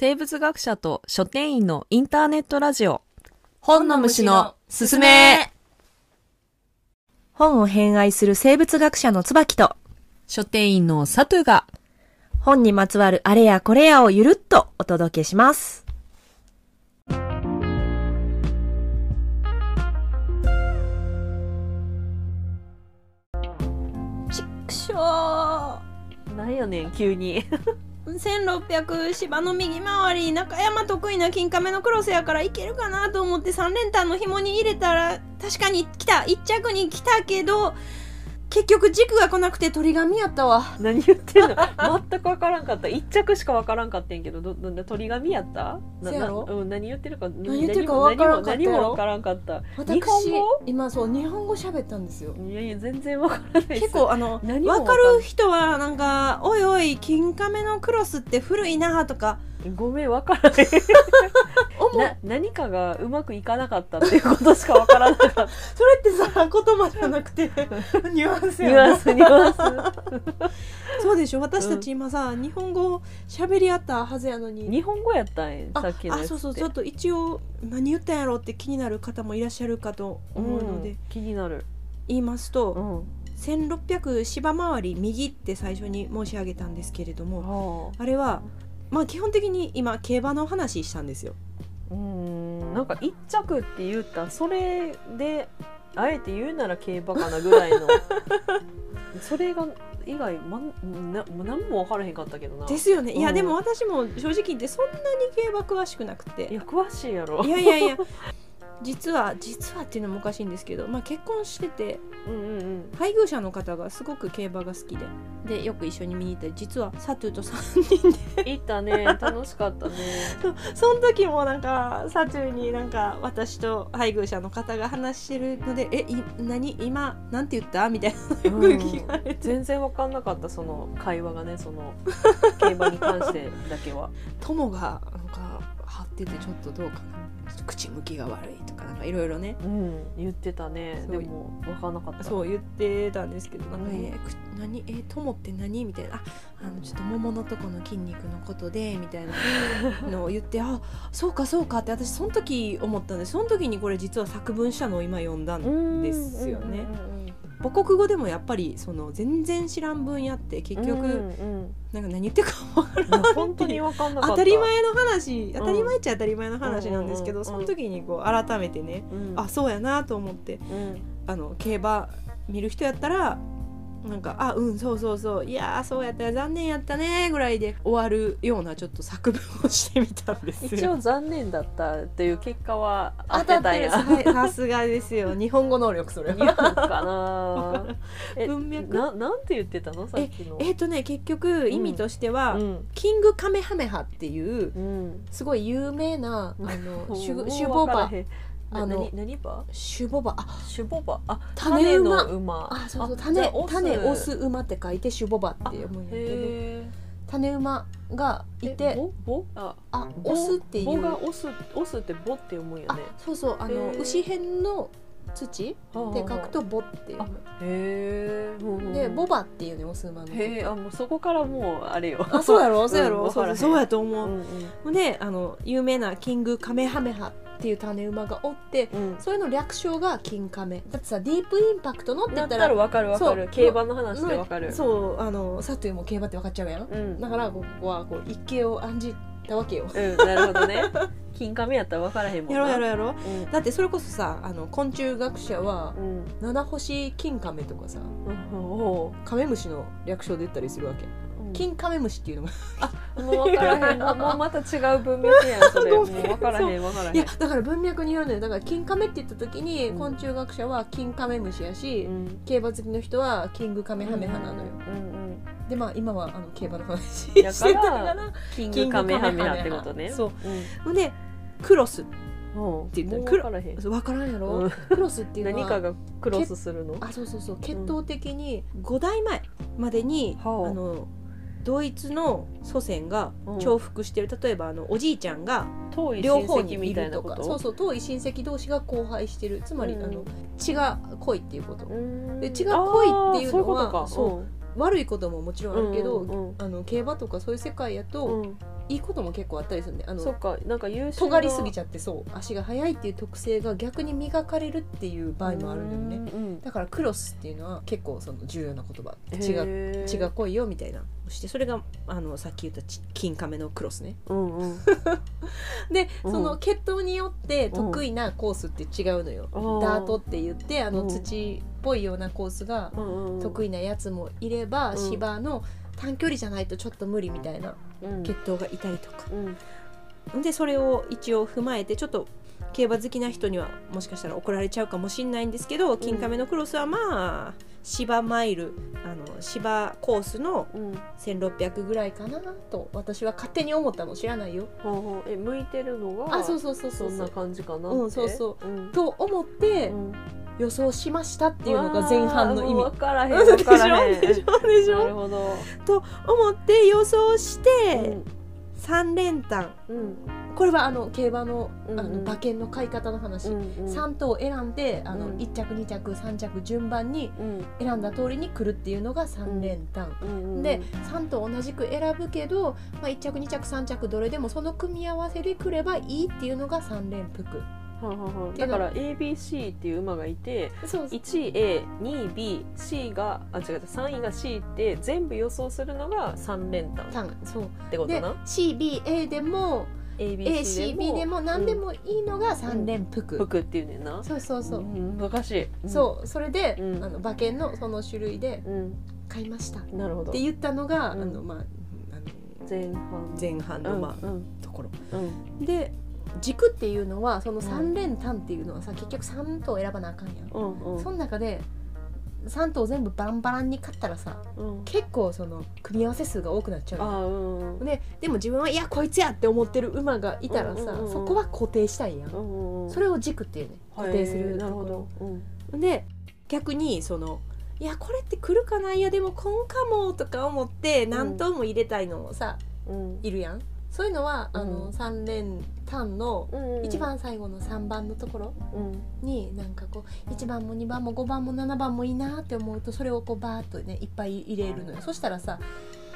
生物学者と書店員のインターネットラジオ。本の虫のすすめ。本を偏愛する生物学者の椿と書店員のサトゥが本にまつわるあれやこれやをゆるっとお届けします。ちくしょなんやねん急に。う1600芝の右回り中山得意な金亀のクロスやからいけるかなと思って3連単の紐に入れたら確かに来た1着に来たけど結局軸が来なくて鳥紙やったわ。何言ってんの？全く分からんかった。一着しか分からんかったんやけど。どどな鳥紙やった？なせやろ？なうん、何言ってるか。何言ってるか分からんかった何も何も分からんかった。私日本語？今そう日本語喋ったんですよ。いやいや全然分からない結構あの分かる人はなんか「おいおい金亀のクロスって古いな」とかごめん分から ないな何かがうまくいかなかったっていうことしか分からなかった。それってさ言葉じゃなくてニュアンスニュアンスニュアンス。そうでしょ。私たち今さ、日本語喋り合ったはずやのに。日本語やったんやあさっきのやつって。あそうそう。ちょっと一応何言ったんやろって気になる方もいらっしゃるかと思うので、ん気になる、言いますと、うん。1600芝回り右って最初に申し上げたんですけれどもはあれはまあ基本的に今競馬の話したんですよ。あ、うんなんか一着って言ったらそれであえて言うなら競馬かなぐらいの。それが以外、ま、な何も分からへんかったけどな。ですよね。いや、うん。でも私も正直言ってそんなに競馬詳しくなくて。いや詳しいやろ。いやいやいや 実は実はっていうのもおかしいんですけど、まあ、結婚しててうんうんうん。配偶者の方がすごく競馬が好きで。でよく一緒に見に行ったり実はサトゥと3人で。行ったね。楽しかったね。その時もなんかサトゥになんか私と配偶者の方が話してるので「えい何今なんて言った?」みたいなのよく聞かれて、全然分かんなかったその会話がねその競馬に関してだけは。友がなんか張っててちょっとどうかな。口向きが悪いとかなんかいろいろね。うん言ってたね。でも分かんなかった。そう言ってたんですけどなんか「うん。えく何？え友って何?」みたいな「ああのちょっと桃のとこの筋肉のことで」みたいな のを言って「あそうかそうか」って私その時思ったんでその時にこれ実は作文したのを今読んだんですよね。母国語でもやっぱりその全然知らん分野って結局、うんうん。なんか何言ってるか分からうん本当に分かんな当たり前の話当たり前っちゃ当たり前の話なんですけど、うん。その時にこう改めてね、うん。あそうやなと思ってうん。あの競馬見る人やったらなんか「あうんそうそうそう。いやーそうやった。ら残念やったね」ぐらいで終わるようなちょっと作文をしてみたんです一よ。応残念だったっていう結果は当てたんや。はいさすがですよ。日本語能力それは。かな え文脈。ななんて言ってたの？さっきの。えっ、とね結局意味としては、うん。キングカメハメハっていううん。すごい有名なあのシュシュボバ分からへんあの何何馬？シュボバあシュボバあ種馬の馬。あそうそう。種種オス馬って書いてシュボバって読むんやけど。へ種馬がいえてボボああオスっていう。ボがオスオスってボって読むんやあねそうそう。あの牛辺の土って書くとボって読むへえでボバっていうねオス馬の。へえあもうそこからもうあれよ。あそうやろ？そうやろ、うんそうそう。やと思う、うんうん。であの有名なキングカメハメハっていう種馬がおってうん。それの略称が金カメ。だってさディープインパクトのって言だったたららわかるわかる。競馬の話でわかる。そうあのサトゥも競馬って分かっちゃうやん、うん。だからここはこう一計を案じたわけよ。うんなるほどね。金亀やったらわからへんもんな。やろうやろうやろう。うん。だってそれこそさあの昆虫学者はうん。七星金カメとかさうんおカメムシの略称で言ったりするわけ。う金カメムシっていうのがもう分からへん。も うもうまた違う文脈やんそれ。もう分からへん分からへん。いやだから文脈によるのよ。だから金カメって言った時に、うん。昆虫学者は金カメムシやし、うん。競馬好きの人はキングカメハメハなのよ、うんでまあ今はあの競馬の話してたからキングカメハメハってことね。そう。うん。でクロス。うん。って言ったらからへん。分からんやろ、うん。クロスっていうのは何かがクロスするの？あそうそうそう。血統的に5代前までに、はあ。あのドイツの祖先がうん。重複してる、例えばあのおじいちゃんが両方にいるとか。そうそう遠い親戚同士が交配してる。つまり、うん。あの血が濃いっていうこと、うん。で血が濃いっていうのはそう悪いことももちろんあるけど、うんうんあの競馬とかそういう世界やと、うんいいことも結構あったりするんであのそっかなんか優秀尖りすぎゃちゃってそう。足が速いっていう特性が逆に磨かれるっていう場合もあるんだよね。うんだからクロスっていうのは結構その重要な言葉。血が血が濃いよみたいな。そしてそれがあのさっき言ったち金亀のクロスね。うんうん。で、うん。その血統によって得意なコースって違うのよ、うん。ダートって言ってあのうん。土っぽいようなコースが得意なやつもいれば、うん。芝の短距離じゃないとちょっと無理みたいなうん血統がいたりとか、うん。でそれを一応踏まえてちょっと競馬好きな人にはもしかしたら怒られちゃうかもしれないんですけど金亀のクロスはまあ芝マイルあの芝コースのうん。1600ぐらいかなと私は勝手に思ったの知らないよ。ほうほう。え向いてるのがあそうそうそうそそんな感じかなって。うんそうそう。うん。と思ってうん予想しましたっていうのが前半の意味。分からへんうん分からへん。でしょ？でしょ？なるほど。と思って予想してうん。3連単。うん。これはあの競馬のあうんうん。の馬券の買い方の話、うん3頭選んであの、うん。1着2着3着順番にうん。選んだ通りに来るっていうのが3連単、うんうんで3頭同じく選ぶけど、まあ、1着2着3着どれでもその組み合わせで来ればいいっていうのが3連複はんはんはだから ABC っていう馬がいてそう1位 A2BC があ違う3位が C って全部予想するのが3連単っ単。そう。でてことな？CBA でも ABC ACB でも？何でもいいのが3連複、服っていうねんな。そうそうそう、ん難しい。そう。それで、うん。あの馬券のその種類でうん。買いました。っなるほど。て言ったのが、うん。あのまああの前半。前半の、まあうん。ところ。うん。で軸っていうのはそのうん。3連単っていうのはさ、結局3頭選ばなあかんやん、うんうん。その中で3頭全部バランバランに勝ったらさうん。結構その組み合わせ数が多くなっちゃうあーうんうん。ででも自分はいやこいつやって思ってる馬がいたらさ、うんうん。うんうんそこは固定したいやん、うんうんそれを軸っていうね固定すへるーなるほとこどうん。ろで逆にそのいやこれって来るかないやでもこんかもとか思って何頭も入れたいのもさ、うん。いるやんそういうのは、あうのん3連単のうん一番最後の3番のところうん。になんかこう1番も2番も5番も7番もいいなって思うとそれをこうバーッとねいっぱい入れるのよ。そしたらさ、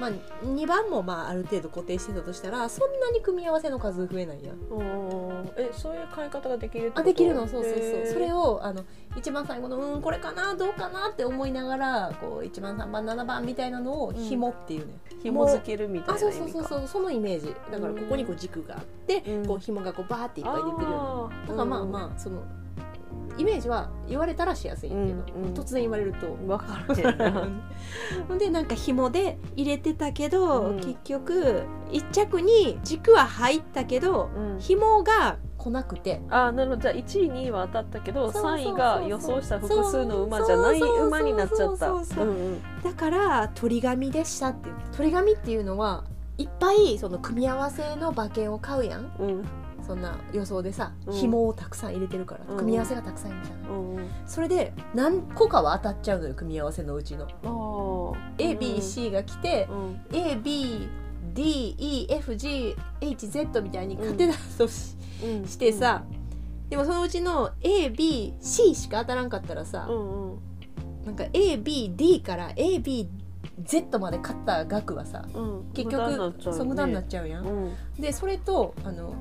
まあ、2番もまあある程度固定してたとしたらそんなに組み合わせの数増えないやん。うんえそういう買い方ができるあできるの？そうそうそう。それをあの一番最後のうんこれかなどうかなって思いながらこう1番3番7番みたいなのを紐っていうね、紐付けるみたいあそうな意味か。そうそうそうそのイメージ。だからここにこう軸があって、うん。こう紐がこうバーっていっぱい出てるような。だからまあまあそのイメージは言われたらしやすいけど、うんうん。突然言われると。分からへん。なほんでなんか紐で入れてたけど、うん。結局一着に軸は入ったけどうん。紐が来なくて。あなるほど。じゃあ1位2位は当たったけどそうそうそうそう。3位が予想した複数の馬じゃない馬になっちゃった。だから鳥紙でしたって言って。鳥紙っていうのはいっぱいその組み合わせの馬券を買うやん。うんそんな予想でさ、うん。紐をたくさん入れてるから、うん。組み合わせがたくさんいるじゃない、うんうん。それで何個かは当たっちゃうのよ組み合わせのうちの。ABC が来て、うん。ABDEFGHZ みたいに勝 てたとし,、うん。してさ、でもそのうちの ABC しか当たらんかったらさ、うんうん。なんか ABD から ABZ まで勝った額はさうん。結局そう無駄になっちゃうやん。うん。でそれとあの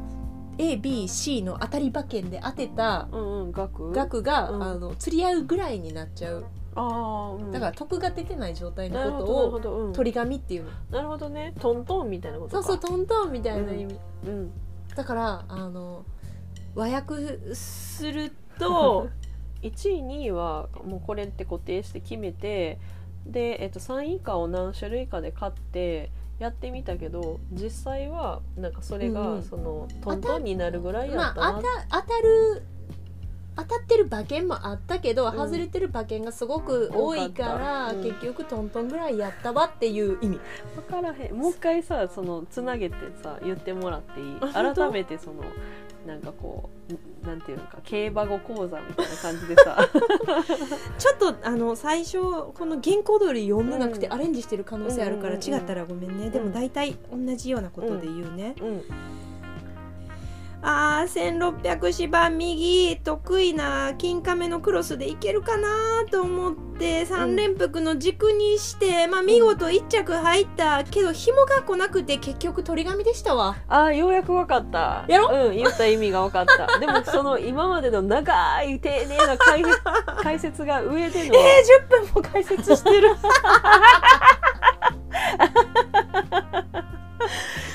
ABC の当たり馬券で当てたうんうん額？額が、うん。あの釣り合うぐらいになっちゃう。ああ、うん、だから得が出てない状態のこなるほどなるとをほど、うん、鳥紙っていうの。なるほどね。トントンみたいなことか。そうそうトントンみたいな意味、うん。だからあの和訳すると 1位2位はもうこれって固定して決めてで、えっと、3位以下を何種類かで買ってやってみたけど実際はなんかそれがうんうん。そのトントンになるぐらいやまったな、あ当た当たる当たってる馬券もあったけど、ん。外れてる馬券がすごく多いから、多かった。うん。結局トントンぐらいやったわっていう意味。分からへん。もう一回さそのつなげてさ言ってもらっていい？あ本当？改めてそのなんかこうなんていうのか競馬語講座みたいな感じでさ。ちょっとあの最初この原稿通り読んでなくてうん。アレンジしてる可能性あるからうんうんうん違ったらごめんね、でも大体同じようなことで言うね、うんあー1600芝右得意な金亀のクロスでいけるかなと思って3連服の軸にして、まあ見事1着入った。けど紐が来なくて結局鳥紙でしたわ。あーようやくわかった。やろ？うん言った意味がわかった。でもその今までの長い丁寧な解 解説が上での、えー、10分も解説してる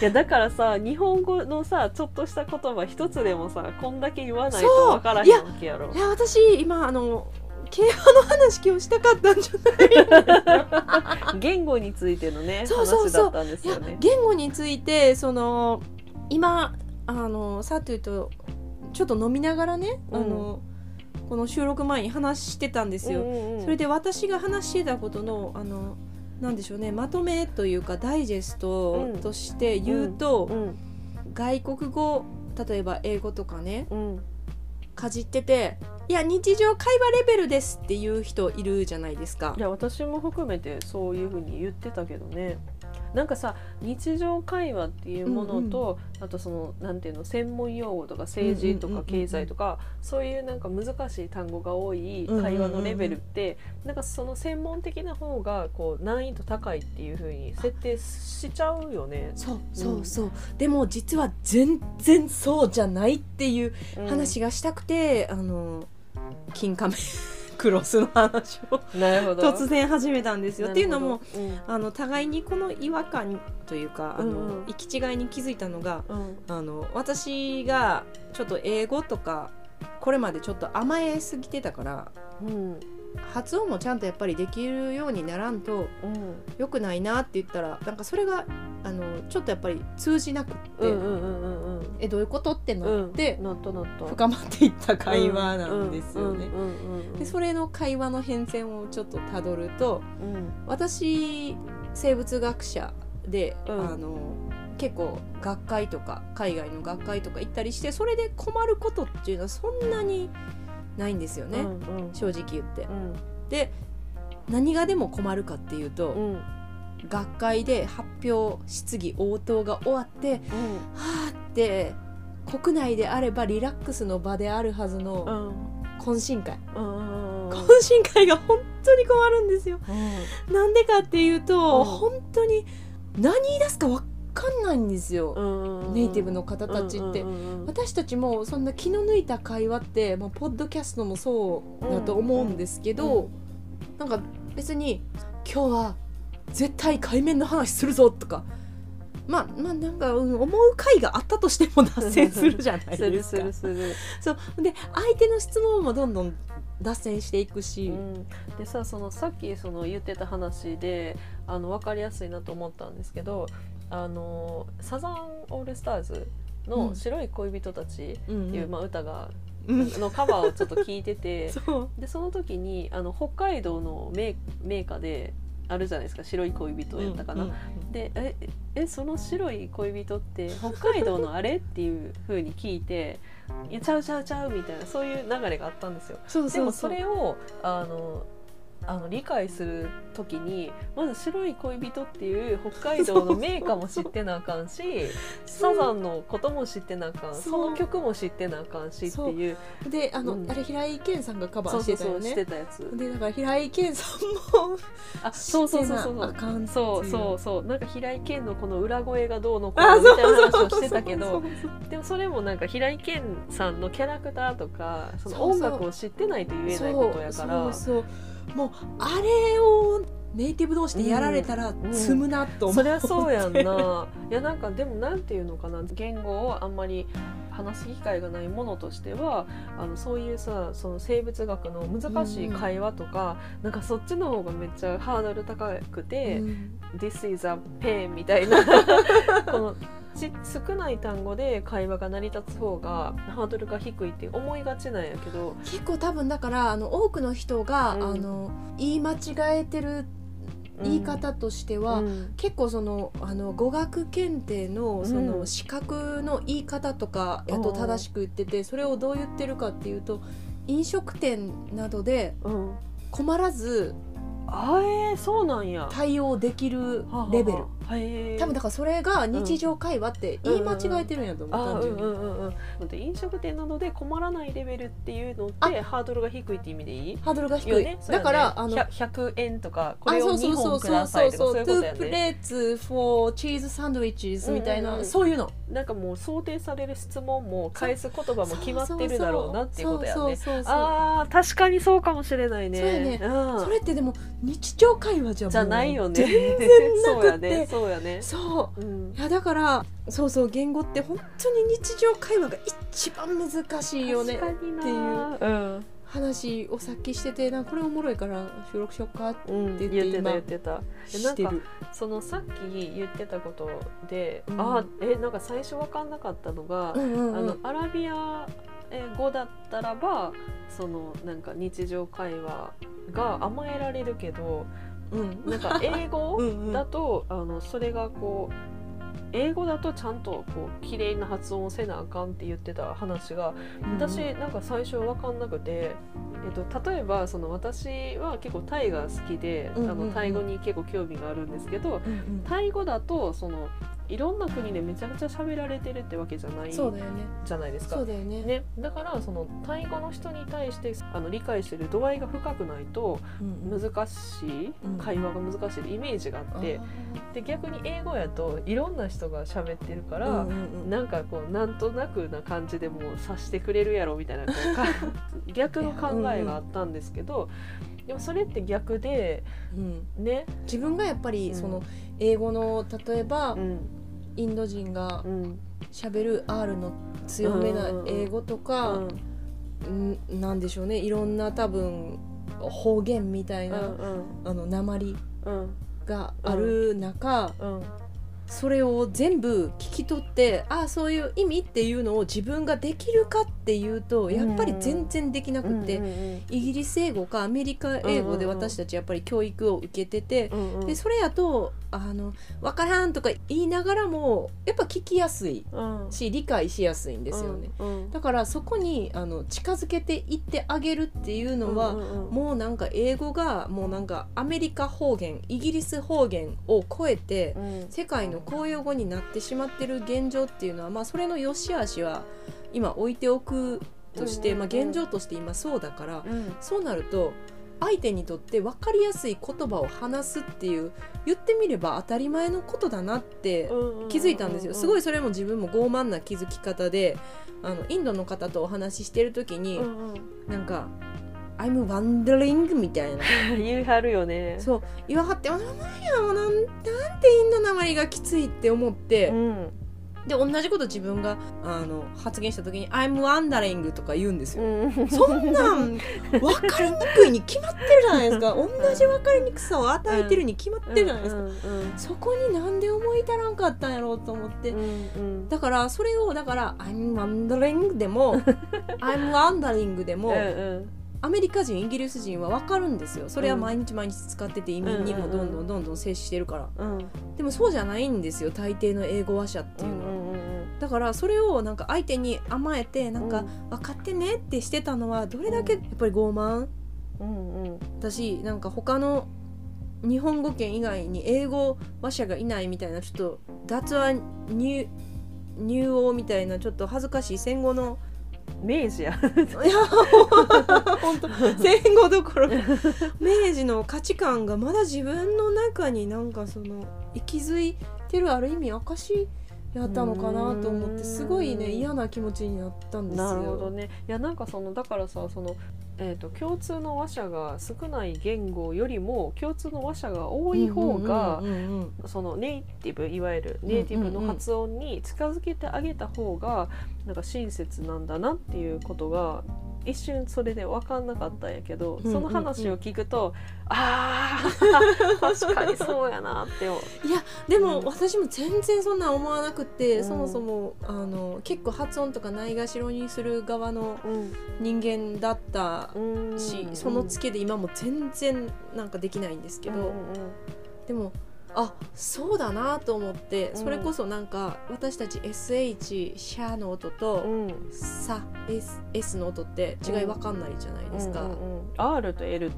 いやだからさ日本語のさちょっとした言葉一つでもさこんだけ言わないとわからへんわけやろ。いや私今あの競馬の話今日したかったんじゃない？言語についてのねそうそうそう。話だったんですよね。言語についてその今あのさというとちょっと飲みながらね、うん。あのこの収録前に話してたんですよ。うんうんうん。それで私が話してたことのあのなんでしょうねまとめというかダイジェストとして言うと、うん。外国語例えば英語とかねうん。かじってていや日常会話レベルですっていう人いるじゃないですか。い。や私も含めてそういうふうに言ってたけどねなんかさ日常会話っていうものと、あとそのなんていうの専門用語とか政治とうんうんうんうんか経済とか、そういうなんか難しい単語が多い会話のレベルって、なんかその専門的な方がこう難易度高いっていうふうに設定しちゃうよね。そうそうそう、でも実は全然そうじゃないっていううん。話がしたくて、あの金亀クロスの話を 突然始めたんですよ。っていうのも、うん。あの互いにこの違和感というかあの、うんうん。行き違いに気づいたのがうん。あの私がちょっと英語とかこれまでちょっと甘えすぎてたからうん。発音もちゃんとやっぱりできるようにならんとうん。良くないなって言ったらなんかそれがあのちょっとやっぱり通じなくって、うんうんうんうんうんえどういうことってなうんって、なったなった深まっていった会話なんですよね。でそれの会話の変遷をちょっとたどるとうん。私生物学者で、うん。あの結構学会とか海外の学会とか行ったりしてそれで困ることっていうのはそんなにないんですよね、うんうん。正直言って。う。ん。で何がでも困るかっていうと、うん学会で発表質疑応答が終わってはあって国内であればリラックスの場であるはずうのん。懇親会、うんうん懇親会が本当に困るんですよ。なんでかっていうと、うん。本当に何言い出すか分かんないんですよ、うんネイティブの方たちって。うんうんうん私たちもそんな気の抜いた会話って、まあ、ポッドキャストもそうだと思うんですけど、うん。なんか別に今日は絶対海面の話するぞとか。まあまあなんか、うん思う回があったとしても脱線するじゃないするですか。するする、そう。で相手の質問もどんどん脱線していくし、うん、でさそのさっきその言ってた話であの分かりやすいなと思ったんですけどあのサザンオールスターズの「白い恋人たち」うんっていう、まあ、歌が、うん。のカバーをちょっと聞いてて。でその時にあの北海道の名名歌であるじゃないですか白い恋人やったかな。うんうんでええその白い恋人って北海道のあれっていう風に聞いて「いやちゃうちゃうちゃう」みたいなそういう流れがあったんですよ。そうそうでもそれをあのあの理解する時にまず「白い恋人」っていう北海道の名歌も知ってなあかんしサザンのことも知ってなあかん。その曲も知ってなあかんしっていう。であの、うん。あれ平井堅さんがカバーしてたよそうそうしてね。たやつ。でだから平井堅さんもあそうそう。そうそうそうそうそう。なんか平井堅のこの裏声がどうのこうあのみたいな話をしてたけどでもそれもなんか平井堅さんのキャラクターとかその音楽を知ってないと言えないことやから。そうそうそうもうあれをネイティブ同士でやられたらうん。積むなと思う、そりゃそうやんな。いやなんかでもなんていうのかな言語をあんまり話す機会がないものとしてはあのそういうさその生物学の難しい会話とか、なんかそっちの方がめっちゃハードル高くてうん「This is a pain」みたいな。このち少ない単語で会話が成り立つ方がハードルが低いって思いがちなんやけど。結構多分だからあの多くの人が、うん。あの言い間違えてる言い方としては、うん。結構そのあの語学検定のそのうん資格の言い方とかやと正しく言っててそれをどう言ってるかっていうと飲食店などでうん。困らずあえー、そうなんや。対応できるレベル。ははい多分だからそれが日常会話って言い間違えてるんやと思う、あうん飲食店などで困らないレベルっていうのあってハードルが低いって意味でいいハードルが低い、よねねだからあの100 100円とかこあれを2そうそうそう本くださいとかそういうことや2プねレーツ for チーズサンドイッチみたいな、うん。うん。うん。そういうのなん。かもう想定される質問も返す言葉も決まってるだろうなっていうことやねそうそうそうそうあー確かにそうかもしれないねそうやねうん。それってでも日常会話じゃじゃないよね全然そうやなくてねそうやね。そう。うん。いやだからそうそう言語って本当に日常会話が一番難しいよねっていう。うん話をさっきしててなんかこれおもろいから収録しようかってうん、って言ってた今言ってた。えなんかそのさっき言ってたことで、うん。あえなんか最初分かんなかったのが、うんうんうん。あのアラビア語だったらばそのなんか日常会話が甘えられるけどうん。なんか英語 うんうん。だとあのそれがこう英語だとちゃんとこう綺麗な発音をせなあかんって言ってた話が私なんか最初分かんなくて、えっと、例えばその私は結構タイが好きで、うんうんうん。あのタイ語に結構興味があるんですけどうんうん。タイ語だとそのいろんな国でめちゃくちゃ喋られてるってわけじゃないじそうだよね。ゃないですか。そうだよね。ね、だからそのタイ語の人に対してあの理解してる度合いが深くないとうんうん。難しい。うん会話が難しいイメージがあって。で逆に英語やといろんな人が喋ってるから、うんうんうん。なんかこうなんとなくな感じでもう察してくれるやろみたいな 逆の考えがあったんですけど、でもそれって逆でうん。ね、自分がやっぱりうん。その英語の例えばうん。インド人がうん。喋る R の強めな英語とか、うん。んなんでしょうね。いろんな多分方言みたいな、うんあの鉛うん。がある中、うんそれを全部聞き取ってああそういう意味っていうのを自分ができるかっていうとやっぱり全然できなくって、うんうんイギリス英語かアメリカ英語で私たちやっぱり教育を受けてて、うんうん。でそれやとあの分からんとか言いながらもやっぱ聞きやすいうん。し理解しやすいんですよね。うん。だからそこにあの近づけていってあげるっていうのは、うんうんうん。もうなんか英語がもうなんかアメリカ方言イギリス方言を超えてうん。世界の公用語になってしまってる現状っていうのは、まあ、それの良し悪しは今置いておくとして、うんうんうん。まあ、現状として今そうだからうん。そうなると相手にとって分かりやすい言葉を話すっていう言ってみれば当たり前のことだなって気づいたんですよ。すごいいそれも自分も傲慢な気づき方であのインドの方とお話ししてる時に、なんか「I'm wondering」みたいな。言い張るよね。そう。言わはって「あなんやなんなんてインドなまりがきつい」って思って、うんで同じこと自分があの発言した時に「I'm wondering」とか言うんですよ。うん。そんなん分かりにくいに決まってるじゃないですか。同じ分かりにくさを与えてるに決まってるじゃないですか、うんうんそこになんで思い至らんかったんやろうと思って、うんうん。だからそれをだから「I'm wondering」でも「I'm wondering」でも、うんアメリカ人イギリス人は分かるんですよ。それは毎日毎日使ってて移民にもどんどんどんどん接してるから。うん。でもそうじゃないんですよ大抵の英語話者っていうのは、だからそれをなんか相手に甘えてなんか分かってねってしてたのはどれだけやっぱり傲慢？うんうん。だしなんか他の日本語圏以外に英語話者がいないみたいなちょっと脱は入入王みたいなちょっと恥ずかしい戦後の明治や。いや 本当戦後どころか。明治の価値観がまだ自分の中になんかその息づいてるある意味証やったのかなと思ってすごいね嫌な気持ちになったんですよ。なるほどね。いやなんかそのだからさそのえー、と共通の話者が少ない言語よりも共通の話者が多い方が、ネイティブいわゆるネイティブの発音に近づけてあげた方がなんか親切なんだなっていうことが一瞬それで分かんなかったんやけど、うんその話を聞くと、あー 確かにそうやなって思う。いやでもうん。私も全然そんなん思わなくて、うん。そもそもあの結構発音とかないがしろにする側のうん。人間だったうん。し、そのつけで今も全然なんかできないんですけど、うんうん。でもあそうだなと思ってうん。それこそなんか私たち SH シャーの音と、うん。サ S, S の音って違い分かんないじゃないですか。うんうんうん。R と L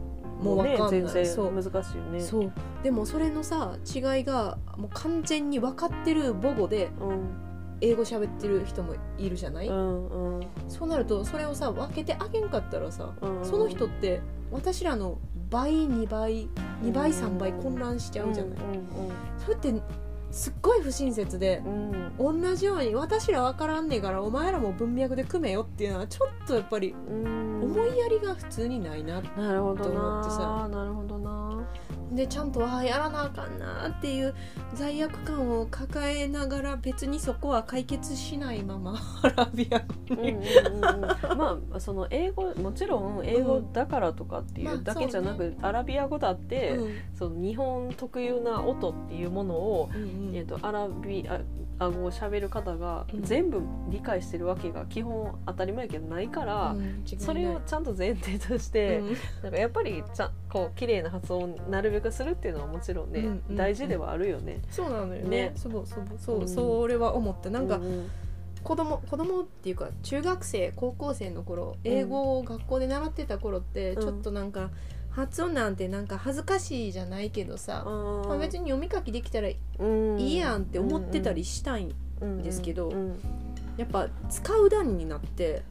もうわかんない。全然難しいよね。そう。でもそれのさ違いがもう完全に分かってる母語でうん。英語喋ってる人もいるじゃない、うんうん。そうなるとそれをさ分けてあげんかったらさ、うん。その人って私らの倍2倍2倍3倍混乱しちゃうじゃない、それってすっごい不親切でうん。うん同じように私ら分からんねえからお前らも文脈で組めよっていうのはちょっとやっぱりうん。思いやりが普通にないなと思ってさ。ななるほどなでちゃんとああやらなあかんなっていう罪悪感を抱えながら別にそこは解決しないままア ラビアうんうんうんうん。まあその英語もちろん英語だからとかっていまあうだけじゃなく、アラビア語だって、うんその日本特有な音っていうものを、うんうん。えー、とアラビア語を喋る方がうん。全部理解してるわけが基本当たり前やけどないから、うんそれをちゃんと前提として、うん。なんかやっぱりちゃんこう綺麗な発音をなるべくするっていうのはもちろんね、うんうん大事ではあるよね。そうなのよね。ね。そうそうそう、うん。それは思った。なんか、ううん。子供子供っていうか中学生高校生の頃英語を学校で習ってた頃ってうん。ちょっとなんか、発音なんてなんか恥ずかしいじゃないけどさ、まあ、別に読み書きできたらいいやんって思ってたりしたいんですけどやっぱ使う段になって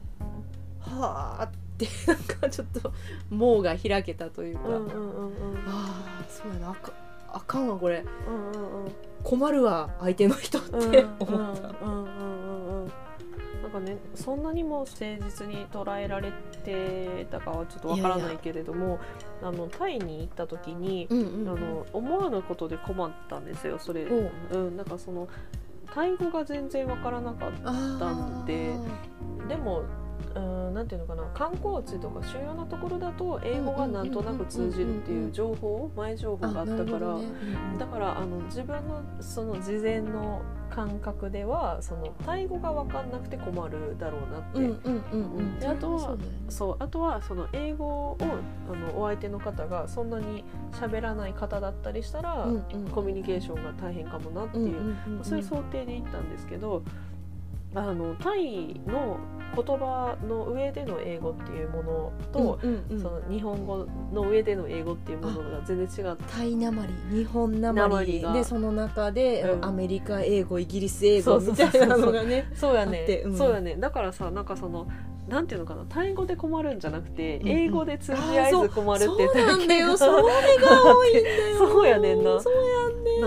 はあってなんかちょっと網が開けたというか、うんうんうんうん。ああそうやな。あかあかんわこれ。うんうんうん。困るわ相手の人ってうん思った。なんかねそんなにも誠実に捉えられてたかはちょっとわからないけれどもあのタイに行った時に、うんうんあの思わぬことで困ったんですよそれ、おう。うん、なんかそのタイ語が全然わからなかったんでー。でもうんなんていうのかな観光地とか主要なところだと英語がなんとなく通じるっていう情報前情報があったからね。だからあの自分のその事前の感覚ではそのタイ語が分かんなくて困るだろうなって、うんうんあとはそうね。あとはその英語をあのお相手の方がそんなに喋らない方だったりしたら、うんうんコミュニケーションが大変かもなっていう、そういう想定で行ったんですけどあのタイの言葉の上での英語っていうものと、うんうんうん。その日本語の上での英語っていうものが全然違って。タイなまり。日本なまり。でその中で、うん。アメリカ英語イギリス英語みたいなのがねそうやね、うん。そうやね。だからさなんかそのなんていうのかなタイ語で困るんじゃなくて、うんうん。英語で通じ合えず困るっていうそうなんだ。よがそれが多いん そうやねんな。そうやんね。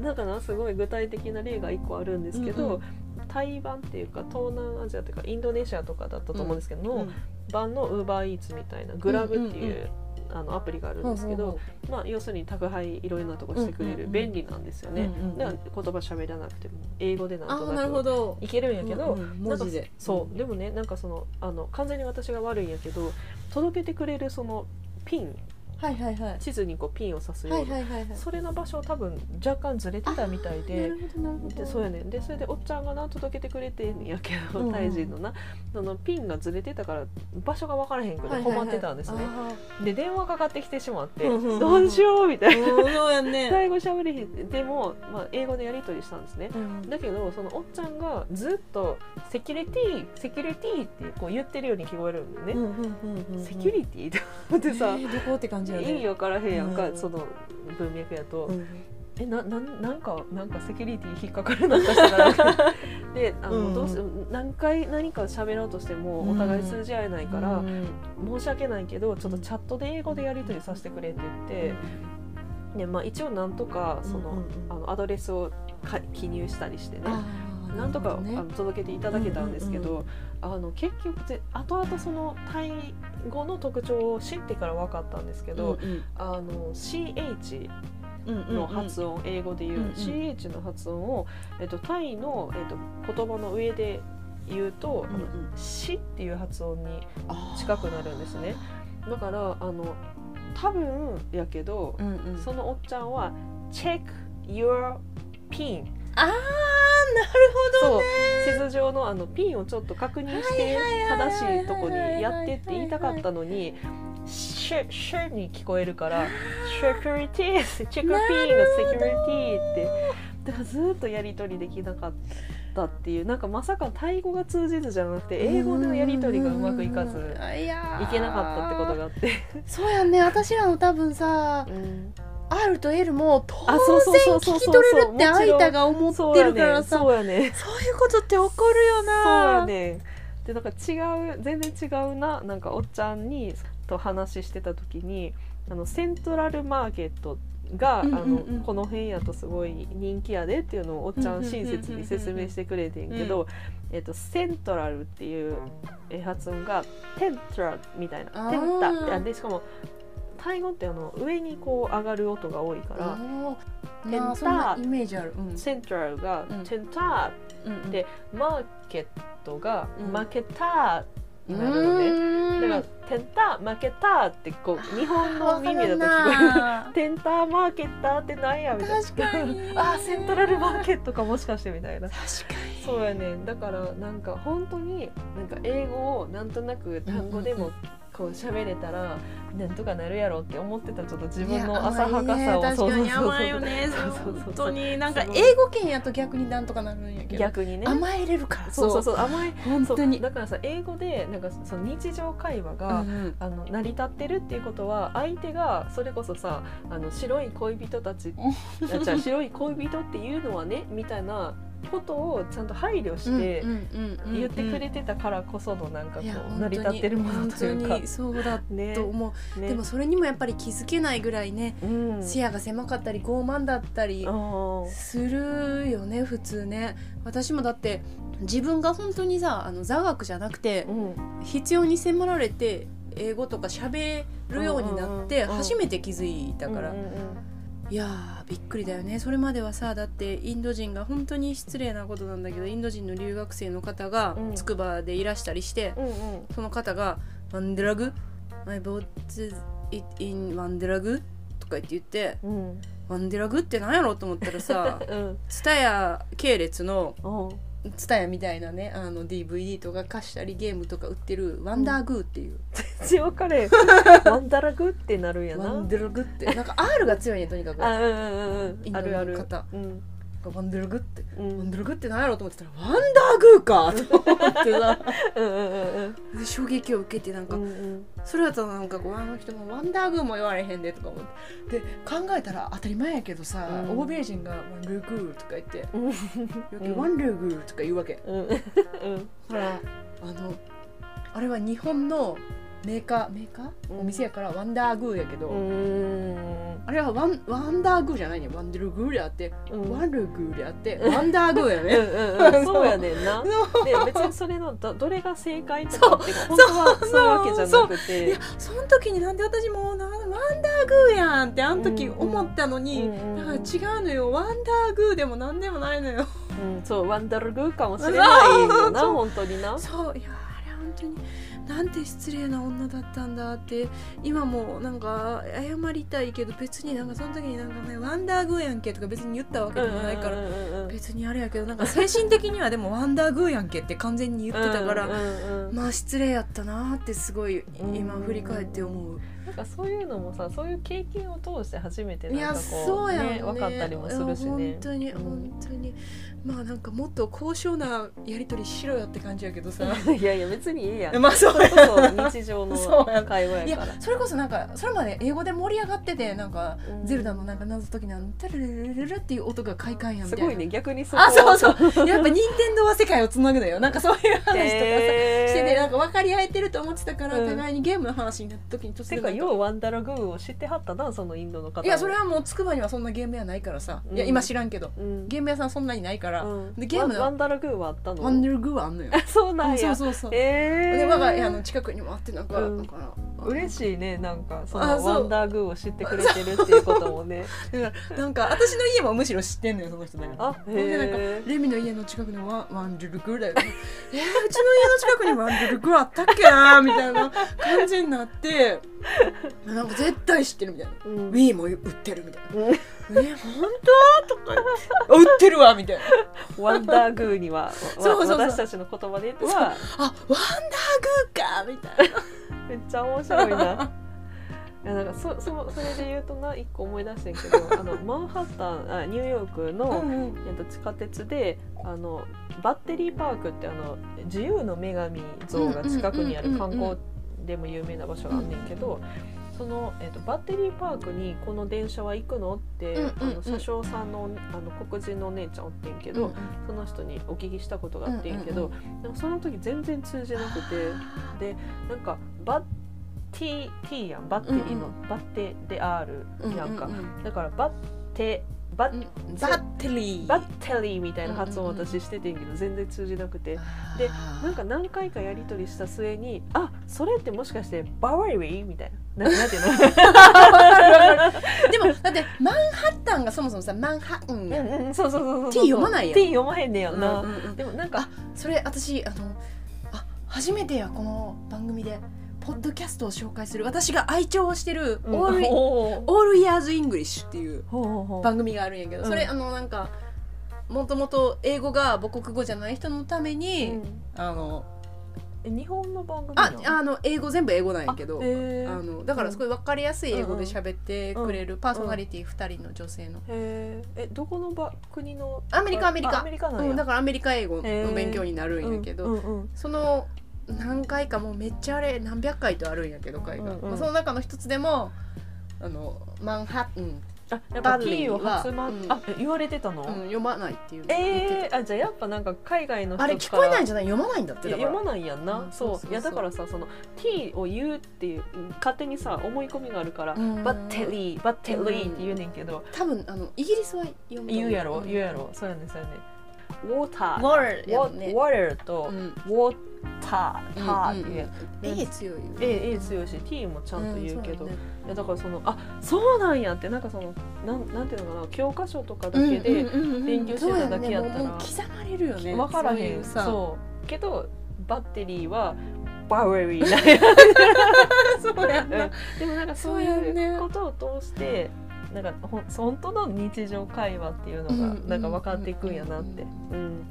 ななんかなすごい具体的な例が一個あるんですけど、うんうん台湾っていうか東南アジアというかインドネシアとかだったと思うんですけど、のうん版のウーバーイーツみたいなグラブっていう,、あのアプリがあるんですけど、まあ、要するに宅配いろいろなとこしてくれる便利なんですよね、だから言葉喋らなくても英語でなんとなるほなくど。いけるんやけど、うんうん文字でそう。でもねなんかそのあの完全に私が悪いんやけど届けてくれるそのピンはいはいはい。地図にこうピンを刺すような、はいはいはいはい。それの場所多分若干ずれてたみたいなでそうやねん。でそれでおっちゃんがな届けてくれてんやけど、うんうんタイ人のな。そのピンがずれてたから場所が分からへんくてはいはいはい。困ってたんですね、あで電話かかってきてしまって、どうしようみたいな、そうやんね。タイ語喋れへん。でも、まあ、英語でやり取りしたんですね。うん。だけどそのおっちゃんがずっと「セキュリティセキュリティ」ってこう言ってるように聞こえるんだよね、うんうんうんうんセキュリティって思ってさ、えーどこって感じやね。意味分からへんやんか、うん。その文脈やと、うん。えななんなんかなんかセキュリティ引っかかるなんかしたか。らであの、うん。どうし何回何か喋ろうとしてもお互い通じ合えないから、うん。申し訳ないけどちょっとチャットで英語でやり取りさせてくれって言って、でまあ、一応なんとかその,、あのアドレスをか記入したりしてねなんとか、ね。あの届けていただけたんですけど、うんうんあの結局ぜ後々そのタイ語の特徴を知ってから分かったんですけど、うんあの CH うんうんの発音、英語で言う、うんうん。CH の発音を、えっと、タイの、えっと、言葉の上で言うと「あのうん。うんし」っていう発音に近くなるんですね。だからあの多分やけど、うんうん。そのおっちゃんは「check your pin」あーなるそう。地図上のあのピンをちょっと確認して正しいとこにやってって言いたかったのに「シュシュ」に聞こえるから「セキュリティ」「チェックピン」が「セキュリティ」ってだからずっとやり取りできなかったっていうなんかまさかタイ語が通じずじゃなくて英語でのやり取りがうまくいかずうん。いけなかったってことがあって、そうやんね。私らの多分さうん R と L も当あそうそう然聞き取れるってもちろん相手が思ってるからさ。そうやね。そういうことって起こるよそうなやね。でなんか違う全然違うな。なんかおっちゃんにと話してた時にあのセントラルマーケットが、うんうんうん。あのこの辺やとすごい人気やでっていうのをおっちゃん親切に説明してくれてんけど、えっとセントラルっていうえ発音がテントラルみたいな。テンタあでしかもタイ語ってあの上にこう上がる音が多いから、あテンターイメージある、うん。セントラルがうん。テンタうん。ーでマーケットがうん。マーケターになるのね。だから、テンター、マーケターってこう日本の耳だと聞こえる。テンターマー。ケッターってなんやみたいな。あー、セントラルマーケットかもしかしてみたいな。確かに。そうやね。だからなんか本当になんか英語をなんとなく単語でもこう喋れたらなんとかなるやろって思ってたちょっと自分の浅はかさを。そうそうよね。そうそうそう本当になんか英語圏やと逆になんとかなるんやけど。逆にね。甘えれるから。そうそうそう。甘い。本当に。そう。だからさ英語でなんかその日常会話が、うんうん。あの成り立ってるっていうことは相手がそれこそさあの白い恋人たちあじゃあ白い恋人っていうのはねみたいなことをちゃんと配慮してうんうんうんうん言ってくれてたからこそのなんかこう成り立ってるものというか本当にそうだねと思う、ねでもそれにもやっぱり気づけないぐらいね、うん視野が狭かったり傲慢だったりするよね普通ね私もだって自分が本当にさあの座学じゃなくてうん必要に迫られて英語とか喋るようになってうんうんうん初めて気づいたから、うんうんいやーびっくりだよね。それまではさだってインド人が本当に失礼なことなんだけどインド人の留学生の方がうん。筑波でいらしたりして、うんうん。その方が「ワンデラグ？Bought it in ワンデラグ?」とか言って言ってうん。うん「ワンデラグって何やろ?」と思ったらさうん。蔦屋系列のうん蔦屋みたいなねあの DVD とか貸したりゲームとか売ってるワンダーグーっていう、全然分かれへん。ワンダラグってなるんやな。ワンデラグって。なんか R が強いねとにかく。あうんうんうんうん。インドのあるある。方うんワンデラグってうん。ワンデラグって何やろうと思ってたらワンダーグーかと思ってさ。衝撃を受けてなんか、うんうん。それだとなんかこうあの人もワンダーグーも言われへんでとか思って。で考えたら当たり前やけどさ、うん。欧米人がワンルーグーとか言って、ワンルーグーとか言うわけ、ほらあのあれは日本のメーカー？メーカー、うん。お店やからワンダーグーやけど、うん。あれはワンワンダーグーじゃないね。ワンデルグーであって、うん。ワンルーグーであってワンダーグーやね、うんうんうん。そう。やねんな。で別にそれのどどれが正解とかって本当はそう。いうわけじゃなくいてや。その時になんで私もなワンダーグーやんってあの時思ったのに、うんうんだから違うのよ。ワンダーグーでもなんでもないのよ。うん。そうワンダルグーかもしれないよなそう。本当にな。そう。いやあれ本当になんて失礼な女だったんだって今もなんか謝りたいけど別になんかその時になんかねワンダーグーやんけとか別に言ったわけでもないから別にあれやけどなんか精神的にはでもワンダーグーやんけって完全に言ってたから、まあ失礼やったなってすごいうん。今振り返って思う。なんかそういうのもさそういう経験を通して初めてなんかこそうねね。分かったりもするしね。本当にうん本当に、まあなんかもっと高尚なやり取りしろよって感じやけどさ。いやいや別にいいやん。まあそう。やそ日常の 会話やから。それこそなんかそれまで英語で盛り上がっててなんか、うん。ゼルダのなんか謎解きなんタルルルルルルっていう音が快感やみたいな。すごいね。逆にそこあそうそう。やっぱ任天堂は世界をつなぐのよ。なんかそういう話とかさ、へー。しててなんか分かり合えてると思ってたから、うん。互いにゲームの話になった時に突然ようワンダラグーを知ってはったなそのインドの方。もいやそれはもう筑波にはそんなゲーム屋ないからさ、いやうん今知らんけど。うん。ゲーム屋さんそんなにないから、うん。でゲームのワンダラグーはあったの？ワンダルグーはあんのよ。そうなんや。そうそうそう、えー、で我が家の近くにもあってなんか、うん。なんか嬉しいねなんかそのワンダーグーを知ってくれてるっていうこともね。だからなんか私の家もむしろ知ってんのよその人だからあへでなんかえレミの家の近くにワンワンルルグーだよ、ね、えー、うちの家の近くにワンルルグーあったっけなみたいな感じになって なんか絶対知ってるみたいな。うん。Wii も売ってるみたいな。うん。え本当？とか売ってるわみたいな。ワンダーグーには わそうそう。私たちの言葉ではあワンダーグーかみたいな。めっちゃ面白いな。やなんかそそそれで言うとな一個思い出してんけどあのマンハッタンあニューヨークの、うんうん。えっと、地下鉄であのバッテリーパークってあの自由の女神像が近くにある観光でも有名な場所があんねんけど。そのえっとバッテリーパークにこの電車は行くの？って、うんうんうん。あの車掌さんのあの黒人のお姉ちゃんおってんけど、うん。その人にお聞きしたことがあってんけど、うんうんでもその時全然通じなくてでなんかバッティ T やん。バッテリーの、うんバッテでうんやんか、うんうん。だからバッテバッ、うん。バッテリー。バッテリーみたいな発音うんうんうん私しててんけど全然通じなくて。でなんか何回かやり取りした末に「あそれってもしかしてバワリー?」みたいな。な なんていうの？でもだってマンハッタンがそもそもさマンハッタン。やんうんうん。そうそうそうそう T 読まないやん。T 読まへんねやんな、うんうんうん。でもなんかそれ私あのあ初めてやこの番組でポッドキャストを紹介する私が愛聴してる「うん。All, ほう All Years English」っていうほうほうほう。番組があるんやけど、うん。それあのなんかもともと英語が母国語じゃない人のために、うん。あのえ日本の番組ああの英語全部英語なんやけどあのだからすごい分かりやすい英語で喋ってくれるパーソナリティ2人の女性の、えどこのば国の？アメリカあアメリカ。あアメリカなんや、うん、だからアメリカ英語の勉強になるんやけど、その何回かもうめっちゃあれ何百回とあるんやけど回が、うんうん。まあその中の一つでもあのマンハッタン、あやっぱバデ T ィを発ま、うん。あえ言われてたの、うん、読まないっていうのを言ってえー、あじゃあやっぱなんか海外の人たあれ聞こえないんじゃない？読まないんだって読まないやんな、うんそういやだからさその T を言うっていううん勝手にさ思い込みがあるから、うん。バッテリーバッテリーって言うねんけど、多分あのイギリスは読む言うやろ、ん言うやろ。そうやねんそうやねん。ウォーターやもんね。Water と、うん。ウォーターターっていう。A 強いよ A, A 強いし T もちゃんと言うけど、いやだからそのあそうなんやってなんかそのなんなんていうのかな教科書とかだけで勉強してただけやったら刻まれるよね分からへん。そうけどバッテリーはバウェリー。な そうやんな。うん。でもなんかそういねうことを通してなんかほん本当の日常会話っていうのがうん。なんか分かっていくんやなって、うん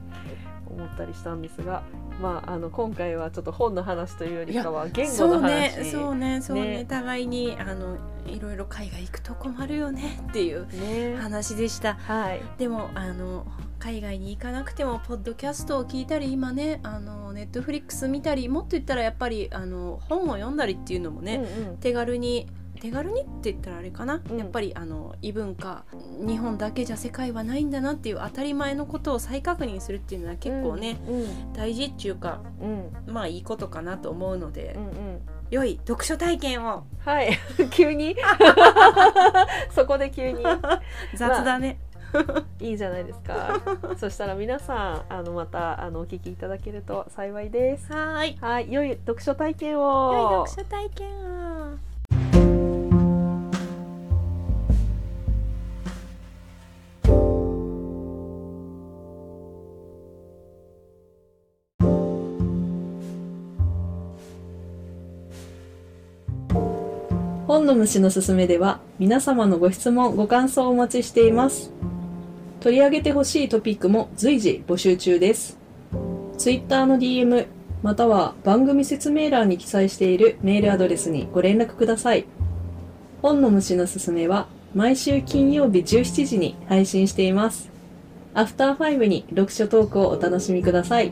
思ったりしたんですが、まあ、あの今回はちょっと本の話というよりかは言語そうの話。ねそうねそうね。ね。互いにあのいろいろ海外行くと困るよねっていうね。話でした。はい。でもあの海外に行かなくてもポッドキャストを聞いたり今ねあのネットフリックス見たりもっと言ったらやっぱりあの本を読んだりっていうのもね、うんうん。手軽に手軽にって言ったらあれかな、うん。やっぱりあの異文化日本だけじゃ世界はないんだなっていう当たり前のことを再確認するっていうのは結構ね、うん大事っていうかうん。まあいいことかなと思うので、うんうん。良い読書体験を。はい。急に？そこで急に？雑だね、いいじゃないですか。そしたら皆さんあのまたあのお聞きいただけると幸いです。はーい。はい。良い読書体験良いを読書体験をの虫のすすめでは皆様のご質問ご感想をお待ちしています。取り上げてほしいトピックも随時募集中です。ツイッターの DM または番組説明欄に記載しているメールアドレスにご連絡ください。本の虫のすすめは毎週金曜日17時に配信しています。アフターファイブに読書トークをお楽しみください。